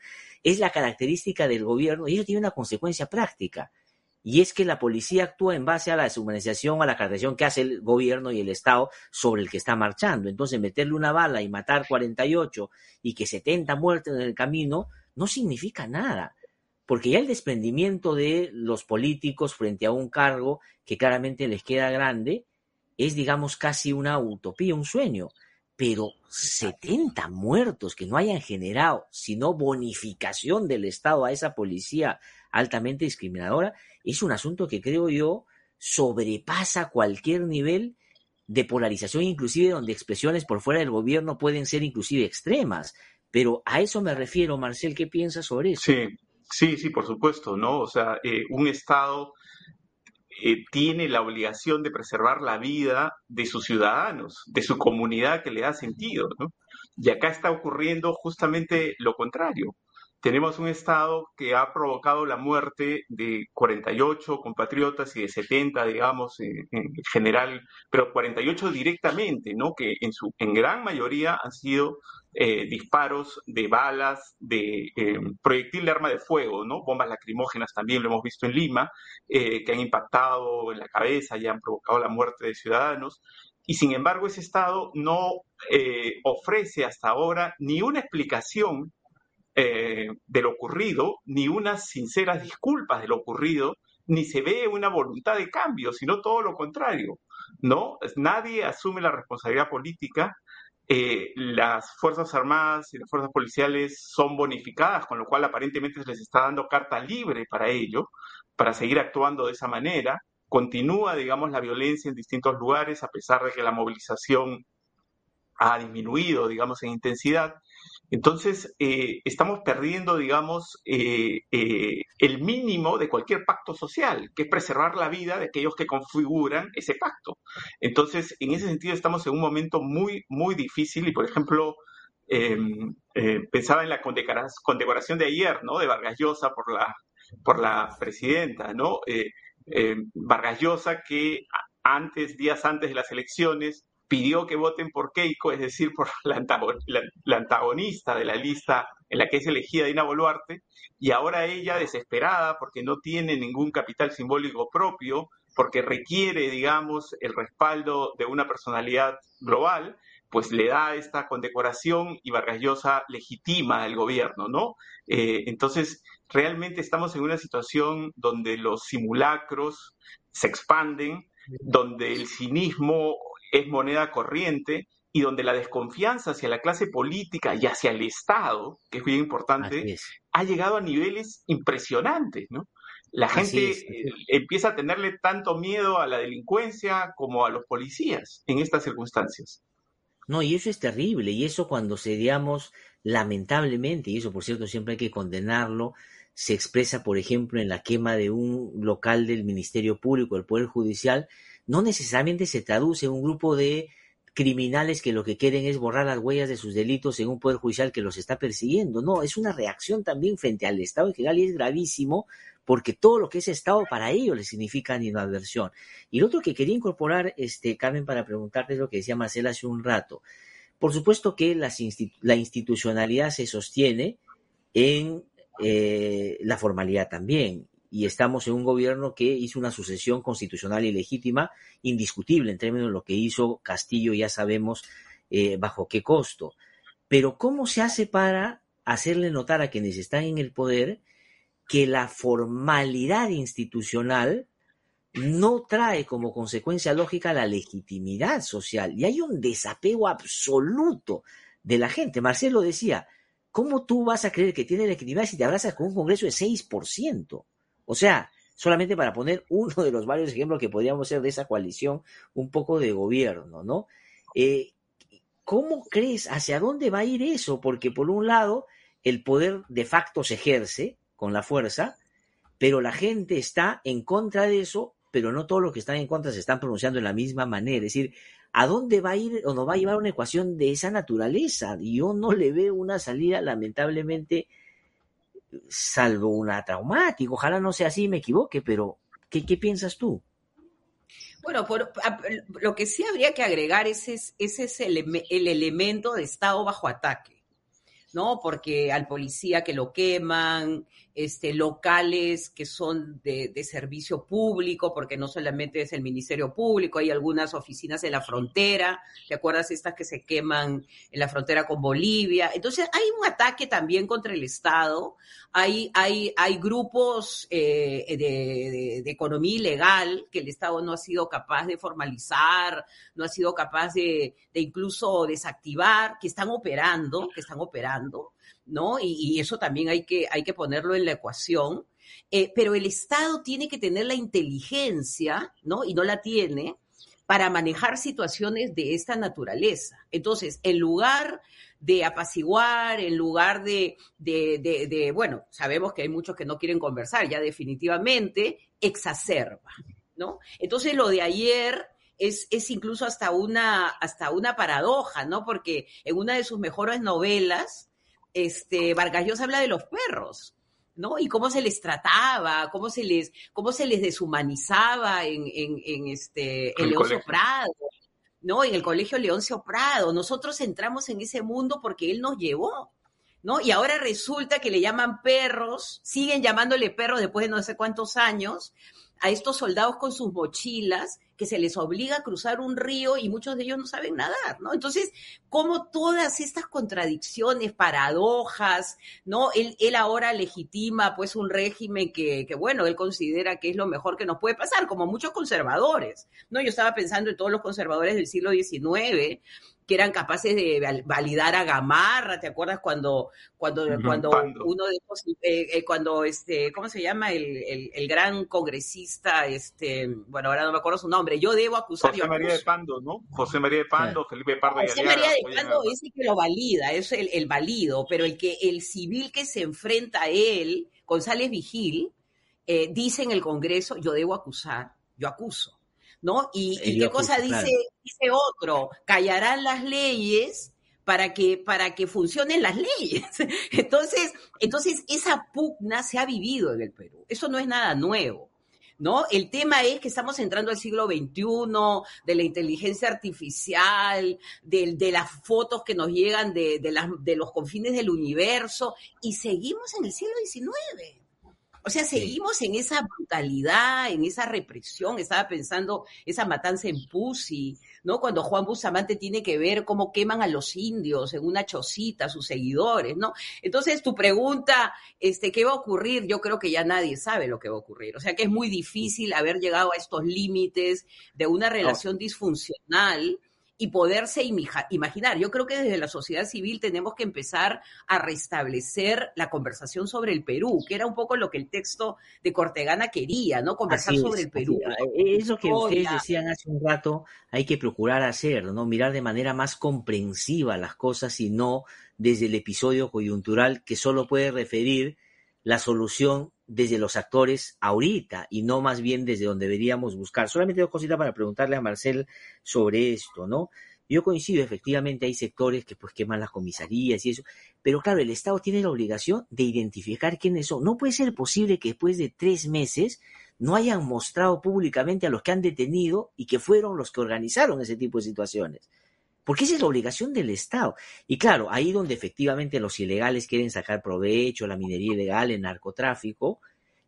es la característica del gobierno y eso tiene una consecuencia práctica. Y es que la policía actúa en base a la deshumanización, a la caracterización que hace el gobierno y el Estado sobre el que está marchando. Entonces, meterle una bala y matar 48 y que 70 muertes en el camino no significa nada. Porque ya el desprendimiento de los políticos frente a un cargo que claramente les queda grande, es, digamos, casi una utopía, un sueño. Pero 70 muertos que no hayan generado sino bonificación del Estado a esa policía altamente discriminadora es un asunto que creo yo sobrepasa cualquier nivel de polarización, inclusive donde expresiones por fuera del gobierno pueden ser inclusive extremas. Pero a eso me refiero, Marcel, ¿qué piensas sobre eso? Sí, sí, sí, por supuesto, ¿no? O sea, eh, un Estado eh, tiene la obligación de preservar la vida de sus ciudadanos, de su comunidad que le da sentido, ¿no? Y acá está ocurriendo justamente lo contrario. Tenemos un Estado que ha provocado la muerte de 48 compatriotas y de 70, digamos, en, general, pero 48 directamente, ¿no? Que en, su, en gran mayoría han sido eh, disparos de balas, de eh, proyectil de arma de fuego, ¿no? Bombas lacrimógenas también lo hemos visto en Lima, eh, que han impactado en la cabeza y han provocado la muerte de ciudadanos. Y sin embargo, ese Estado no ofrece hasta ahora ni una explicación eh, de lo ocurrido, ni unas sinceras disculpas de lo ocurrido, ni se ve una voluntad de cambio, sino todo lo contrario. ¿no? Nadie asume la responsabilidad política. Eh, las Fuerzas Armadas y las Fuerzas Policiales son bonificadas, con lo cual aparentemente se les está dando carta libre para ello, para seguir actuando de esa manera. Continúa, digamos, la violencia en distintos lugares, a pesar de que la movilización ha disminuido, digamos, en intensidad. Entonces, eh, estamos perdiendo, digamos, eh, eh, el mínimo de cualquier pacto social, que es preservar la vida de aquellos que configuran ese pacto. Entonces, en ese sentido, estamos en un momento muy, muy difícil y, por ejemplo, em, pensaba en la condecoración de ayer, ¿no? De Vargas Llosa por la, por la presidenta, ¿no? Vargas Llosa que antes, días antes de las elecciones, pidió que voten por Keiko, es decir, por la, antagonista de la lista en la que es elegida Dina Boluarte, y ahora ella, desesperada, porque no tiene ningún capital simbólico propio, porque requiere, digamos, el respaldo de una personalidad global, pues le da esta condecoración y Vargas Llosa legitima el gobierno, ¿no? Eh, entonces, realmente estamos en una situación donde los simulacros se expanden, donde el cinismo es moneda corriente y donde la desconfianza hacia la clase política y hacia el Estado, que es muy importante, ha llegado a niveles impresionantes, ¿no? La gente eh, empieza a tenerle tanto miedo a la delincuencia como a los policías en estas circunstancias. No, y eso es terrible, y eso cuando se, digamos, lamentablemente, y eso por cierto siempre hay que condenarlo, se expresa, por ejemplo, en la quema de un local del Ministerio Público, del Poder Judicial, no necesariamente se traduce en un grupo de criminales que lo que quieren es borrar las huellas de sus delitos en un poder judicial que los está persiguiendo. No, es una reacción también frente al Estado en general y es gravísimo porque todo lo que es Estado para ellos le significa animadversión. Y lo otro que quería incorporar, este, Carmen, para preguntarte es lo que decía Marcela hace un rato. Por supuesto que la institucionalidad se sostiene en eh, la formalidad también y estamos en un gobierno que hizo una sucesión constitucional y legítima, indiscutible en términos de lo que hizo Castillo, ya sabemos eh, bajo qué costo. Pero ¿cómo se hace para hacerle notar a quienes están en el poder que la formalidad institucional no trae como consecuencia lógica la legitimidad social y hay un desapego absoluto de la gente. Marcelo decía, ¿cómo tú vas a creer que tiene legitimidad si te abrazas con un Congreso de 6%? O sea, solamente para poner uno de los varios ejemplos que podríamos ser de esa coalición, un poco de gobierno, ¿no? Eh, ¿Cómo crees hacia dónde va a ir eso? Porque por un lado, el poder de facto se ejerce con la fuerza, pero la gente está en contra de eso, pero no todos los que están en contra se están pronunciando de la misma manera. Es decir, ¿a dónde va a ir o nos va a llevar una ecuación de esa naturaleza? Yo no le veo una salida, lamentablemente, salvo una traumática. Ojalá no sea así, me equivoque, pero ¿qué, qué piensas tú? Bueno, por, lo que sí habría que agregar es, ese es el, el elemento de Estado bajo ataque. ¿No? Porque al policía que lo queman, este, locales que son de, servicio público, porque no solamente es el Ministerio Público, hay algunas oficinas en la frontera, ¿te acuerdas estas que se queman en la frontera con Bolivia? Entonces hay un ataque también contra el Estado, hay, hay, hay grupos eh, de, de, economía ilegal que el Estado no ha sido capaz de formalizar, no ha sido capaz de, de incluso desactivar, que están operando, que están operando. ¿No? Y, eso también hay que, hay que ponerlo en la ecuación. Eh, pero el Estado tiene que tener la inteligencia, ¿no? Y no la tiene para manejar situaciones de esta naturaleza. Entonces, en lugar de apaciguar, en lugar de, de, de, bueno, sabemos que hay muchos que no quieren conversar, ya definitivamente, exacerba, ¿no? Entonces, lo de ayer es, es, incluso hasta una, hasta una paradoja, ¿no? Porque en una de sus mejores novelas, este, Vargas Llosa habla de los perros, ¿no? Y cómo se les trataba, cómo se les, cómo se les deshumanizaba en, en, en este, en Leoncio Prado, ¿no? En el colegio Leoncio Prado. Nosotros entramos en ese mundo porque él nos llevó, ¿no? Y ahora resulta que le llaman perros, siguen llamándole perros después de no sé cuántos años, a estos soldados con sus mochilas se les obliga a cruzar un río y muchos de ellos no saben nadar, ¿no? Entonces, como todas estas contradicciones, paradojas, ¿no? Él, él ahora legitima pues un régimen que, que, bueno, él considera que es lo mejor que nos puede pasar, como muchos conservadores, ¿no? Yo estaba pensando en todos los conservadores del siglo XIX, que eran capaces de validar a Gamarra, ¿te acuerdas cuando, cuando, cuando uno de esos, eh, eh, cuando este, ¿cómo se llama? El, el, gran congresista, este, bueno, ahora no me acuerdo su nombre, yo debo acusar. José María de Pando, ¿no? José María de Pando, Felipe Pardo José María de Pando es el que lo valida, es el, el válido, pero el que, el civil que se enfrenta a él, González Vigil, eh, dice en el Congreso, yo debo acusar, yo acuso. ¿No? Y, qué cosa dice, dice otro, callarán las leyes para que, para que funcionen las leyes. Entonces, entonces, esa pugna se ha vivido en el Perú. Eso no es nada nuevo. ¿No? El tema es que estamos entrando al siglo XXI, de la inteligencia artificial, de, de las fotos que nos llegan de, de, las, de los confines del universo, y seguimos en el siglo XIX. O sea, seguimos en esa brutalidad, en esa represión. Estaba pensando esa matanza en Pussy, ¿no? Cuando Juan Bustamante tiene que ver cómo queman a los indios en una chocita, sus seguidores, ¿no? Entonces, tu pregunta, este, ¿qué va a ocurrir? Yo creo que ya nadie sabe lo que va a ocurrir. O sea, que es muy difícil haber llegado a estos límites de una relación disfuncional y poderse imaginar. Yo creo que desde la sociedad civil tenemos que empezar a restablecer la conversación sobre el Perú, que era un poco lo que el texto de Cortegana quería, ¿no? Conversar sobre el Perú. Eso que ustedes decían hace un rato, hay que procurar hacer, ¿no? Mirar de manera más comprensiva las cosas y no desde el episodio coyuntural que solo puede referir la solución desde los actores ahorita y no más bien desde donde deberíamos buscar. Solamente dos cositas para preguntarle a Marcel sobre esto, ¿no? Yo coincido, efectivamente hay sectores que pues queman las comisarías y eso, pero claro, el Estado tiene la obligación de identificar quiénes son. No puede ser posible que después de tres meses no hayan mostrado públicamente a los que han detenido y que fueron los que organizaron ese tipo de situaciones. Porque esa es la obligación del Estado. Y claro, ahí donde efectivamente los ilegales quieren sacar provecho, la minería ilegal, el narcotráfico,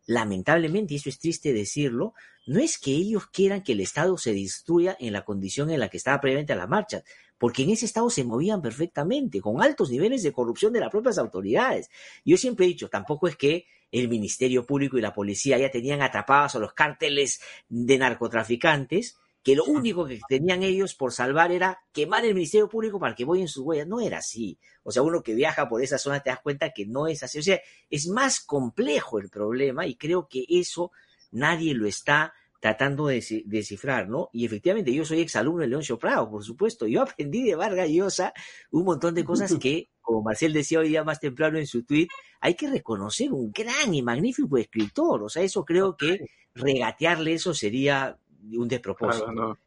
lamentablemente, y eso es triste decirlo, no es que ellos quieran que el Estado se destruya en la condición en la que estaba previamente a la marcha, porque en ese Estado se movían perfectamente, con altos niveles de corrupción de las propias autoridades. Yo siempre he dicho, tampoco es que el Ministerio Público y la policía ya tenían atrapados a los cárteles de narcotraficantes, que lo único que tenían ellos por salvar era quemar el Ministerio Público para que en sus huellas. No era así. O sea, uno que viaja por esa zona te das cuenta que no es así. O sea, es más complejo el problema y creo que eso nadie lo está tratando de descifrar, ¿no? Y efectivamente, yo soy exalumno de León Prado, por supuesto. Yo aprendí de Vargas Llosa un montón de cosas que, como Marcel decía hoy día más temprano en su tweet, hay que reconocer un gran y magnífico escritor. O sea, eso creo que regatearle eso sería un despropósito.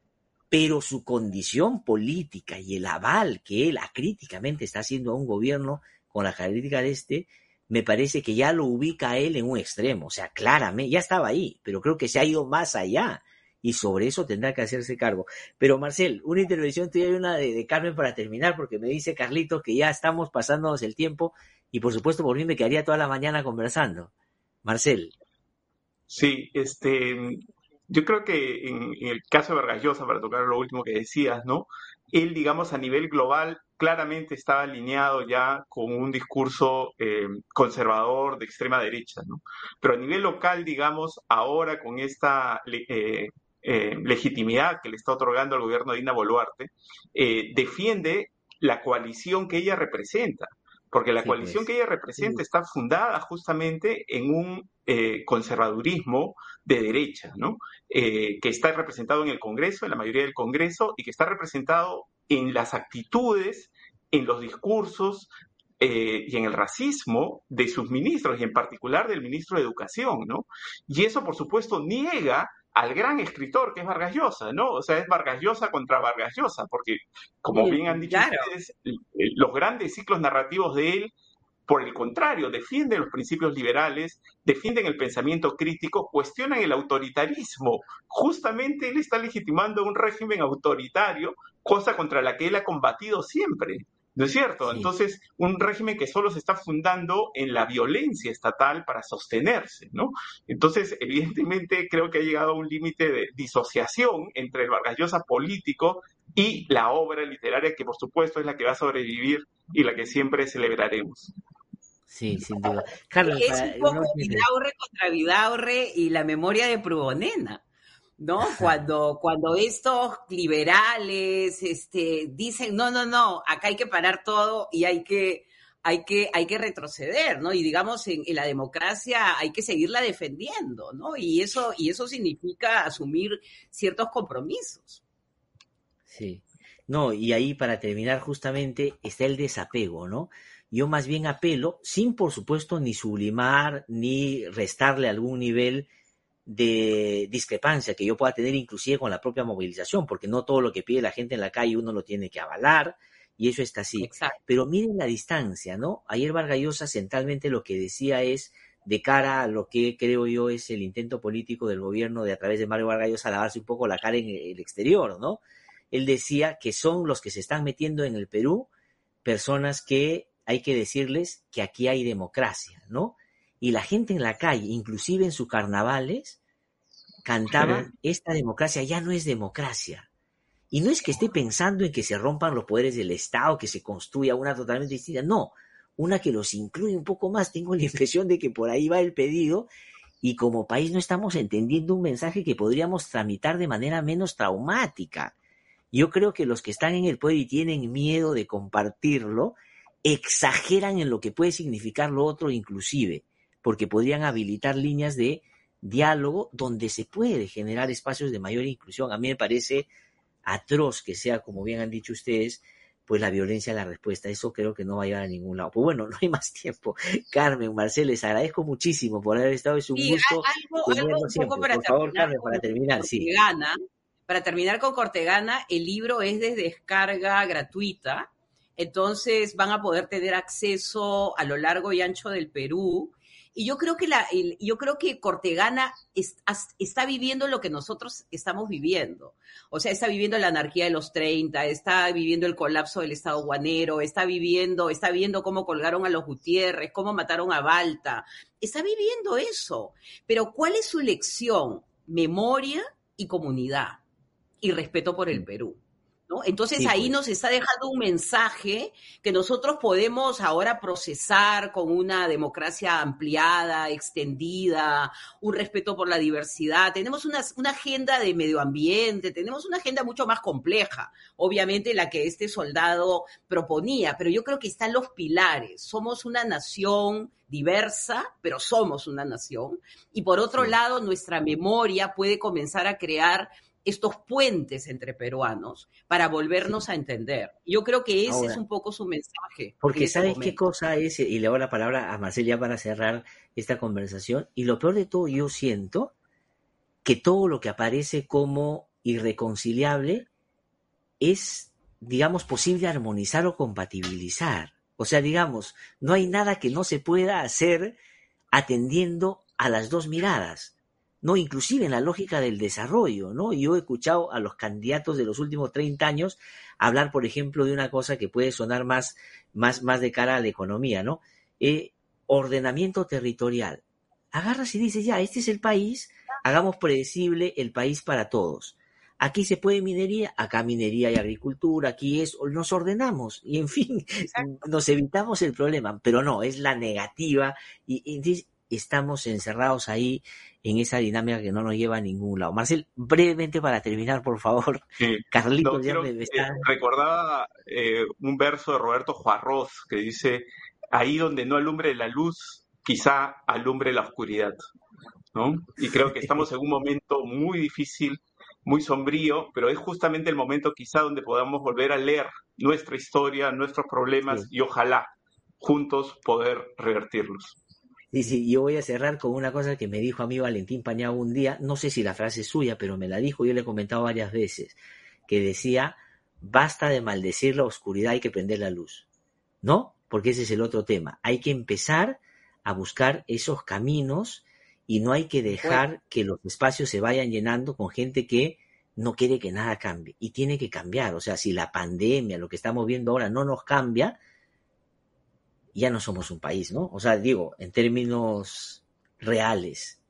Pero su condición política y el aval que él acríticamente está haciendo a un gobierno con la característica de este, me parece que ya lo ubica a él en un extremo. O sea, claramente, ya estaba ahí, pero creo que se ha ido más allá y sobre eso tendrá que hacerse cargo. Pero Marcel, una intervención tuya y una de, Carmen para terminar, porque me dice Carlito que ya estamos pasándonos el tiempo y por supuesto por mí me quedaría toda la mañana conversando. Marcel. Sí, este, yo creo que en, el caso de Vargas Llosa, para tocar lo último que decías, ¿no? Él, digamos, a nivel global, claramente estaba alineado ya con un discurso eh, conservador de extrema derecha, ¿no? Pero a nivel local, digamos, ahora con esta eh, eh, legitimidad que le está otorgando al gobierno de Dina Boluarte, defiende la coalición que ella representa porque la coalición pues. que ella representa está fundada justamente en un eh, conservadurismo de derecha, ¿no? Eh, que está representado en el Congreso, en la mayoría del Congreso, y que está representado en las actitudes, en los discursos eh, y en el racismo de sus ministros, y en particular del ministro de Educación, ¿no? Y eso, por supuesto, niega al gran escritor que es Vargas Llosa, ¿no? O sea, es Vargas Llosa contra Vargas Llosa, porque, como bien han dicho ustedes, los grandes ciclos narrativos de él, por el contrario, defienden los principios liberales, defienden el pensamiento crítico, cuestionan el autoritarismo. Justamente él está legitimando un régimen autoritario, cosa contra la que él ha combatido siempre. ¿No es cierto? Entonces, un régimen que solo se está fundando en la violencia estatal para sostenerse, ¿no? Entonces, evidentemente, creo que ha llegado a un límite de disociación entre el Vargas Llosa político y la obra literaria, que por supuesto es la que va a sobrevivir y la que siempre celebraremos. Sí, sin duda. Carlos, es un poco Vidaurre contra Vidaurre y la memoria de Prubonena. ¿No? Cuando, cuando estos liberales este, dicen, no, no, no, acá hay que parar todo y hay que, hay que, hay que retroceder, ¿no? Y digamos, en, la democracia hay que seguirla defendiendo, ¿no? Y eso, y eso significa asumir ciertos compromisos. Sí. No, y ahí para terminar justamente está el desapego, ¿no? Yo más bien apelo, sin por supuesto ni sublimar ni restarle algún nivel de discrepancia que yo pueda tener inclusive con la propia movilización, porque no todo lo que pide la gente en la calle uno lo tiene que avalar, y eso está así. Pero miren la distancia, ¿no? Ayer Vargallosa centralmente lo que decía es de cara a lo que creo yo es el intento político del gobierno de a través de Mario Vargallosa lavarse un poco la cara en el exterior, ¿no? Él decía que son los que se están metiendo en el Perú personas que hay que decirles que aquí hay democracia, ¿no? Y la gente en la calle, inclusive en sus carnavales, cantaba, esta democracia ya no es democracia. Y no es que esté pensando en que se rompan los poderes del Estado, que se construya una totalmente distinta, no, una que los incluye un poco más. Tengo la impresión de que por ahí va el pedido y como país no estamos entendiendo un mensaje que podríamos tramitar de manera menos traumática. Yo creo que los que están en el poder y tienen miedo de compartirlo, exageran en lo que puede significar lo otro inclusive, porque podrían habilitar líneas de diálogo donde se puede generar espacios de mayor inclusión. A mí me parece atroz que sea, como bien han dicho ustedes, pues la violencia la respuesta. Eso creo que no va a llegar a ningún lado. Pues bueno, no hay más tiempo. Carmen, Marcel, les agradezco muchísimo por haber estado. Es un gusto. Algo, por favor, Carmen, para terminar, sí. Para terminar con Cortegana, el libro es de descarga gratuita, entonces van a poder tener acceso a lo largo y ancho del Perú y yo creo que, la, yo creo que Cortegana está viviendo lo que nosotros estamos viviendo. O sea, está viviendo la anarquía de los 30, está viviendo el colapso del Estado guanero, está viviendo, está viendo cómo colgaron a los Gutiérrez, cómo mataron a Balta. Está viviendo eso. Pero ¿cuál es su lección? Memoria y comunidad y respeto por el mm. Entonces ahí pues. nos está dejando un mensaje que nosotros podemos ahora procesar con una democracia ampliada, extendida, un respeto por la diversidad. Tenemos una, una, agenda de medio ambiente, tenemos una agenda mucho más compleja, obviamente la que este soldado proponía, pero yo creo que están los pilares. Somos una nación diversa, pero somos una nación. Y por otro lado, nuestra memoria puede comenzar a crear estos puentes entre peruanos para volvernos a entender. Yo creo que ese es un poco su mensaje. Porque ¿sabes qué cosa es? Y le doy la palabra a Marcelia para cerrar esta conversación. Y lo peor de todo, yo siento que todo lo que aparece como irreconciliable es, digamos, posible armonizar o compatibilizar. O sea, digamos, no hay nada que no se pueda hacer atendiendo a las dos miradas. ¿No? Inclusive en la lógica del desarrollo, ¿no? Yo he escuchado a los candidatos de los últimos 30 años hablar, por ejemplo, de una cosa que puede sonar más, más, más de cara a la economía, ¿no? Eh, ordenamiento territorial. Agarras y dices, ya, este es el país, hagamos predecible el país para todos. Aquí se puede minería, acá minería y agricultura, aquí es, nos ordenamos y en fin, nos evitamos el problema, pero no, es la negativa y, y estamos encerrados ahí en esa dinámica que no nos lleva a ningún lado. Marcel, brevemente para terminar, por favor. Carlitos ya me está... recordaba eh, un verso de Roberto Juarroz que dice, ahí donde no alumbre la luz, quizá alumbre la oscuridad. ¿no? Y creo que estamos en un momento muy difícil, muy sombrío, pero es justamente el momento quizá donde podamos volver a leer nuestra historia, nuestros problemas y ojalá juntos poder revertirlos. Dice, yo voy a cerrar con una cosa que me dijo a mí Valentín Pañao un día, no sé si la frase es suya, pero me la dijo, yo le he comentado varias veces, que decía, basta de maldecir la oscuridad, hay que prender la luz. ¿No? Porque ese es el otro tema. Hay que empezar a buscar esos caminos y no hay que dejar que los espacios se vayan llenando con gente que no quiere que nada cambie y tiene que cambiar. O sea, si la pandemia, lo que estamos viendo ahora, no nos cambia, ya no somos un país, ¿no? O sea, digo, en términos reales.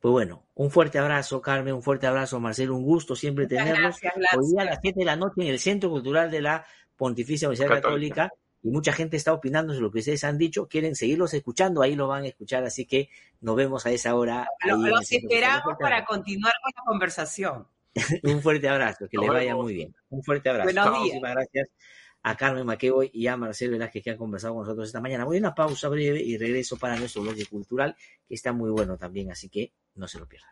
Pues bueno, un fuerte abrazo, Carmen, un fuerte abrazo, Marcelo, un gusto siempre tenerlos. Hoy día a las 7 de la noche en el Centro Cultural de la Pontificia Universidad Católica. y mucha gente está opinando sobre lo que ustedes han dicho, quieren seguirlos escuchando, ahí lo van a escuchar, así que nos vemos a esa hora. los esperamos para continuar con la conversación. un fuerte abrazo, que les vaya muy bien. Un fuerte abrazo. Buenos días. Muchísimas gracias a Carmen Maquevoy y a Marcelo Velázquez que han conversado con nosotros esta mañana. Voy a una pausa breve y regreso para nuestro bloque cultural que está muy bueno también, así que no se lo pierdan.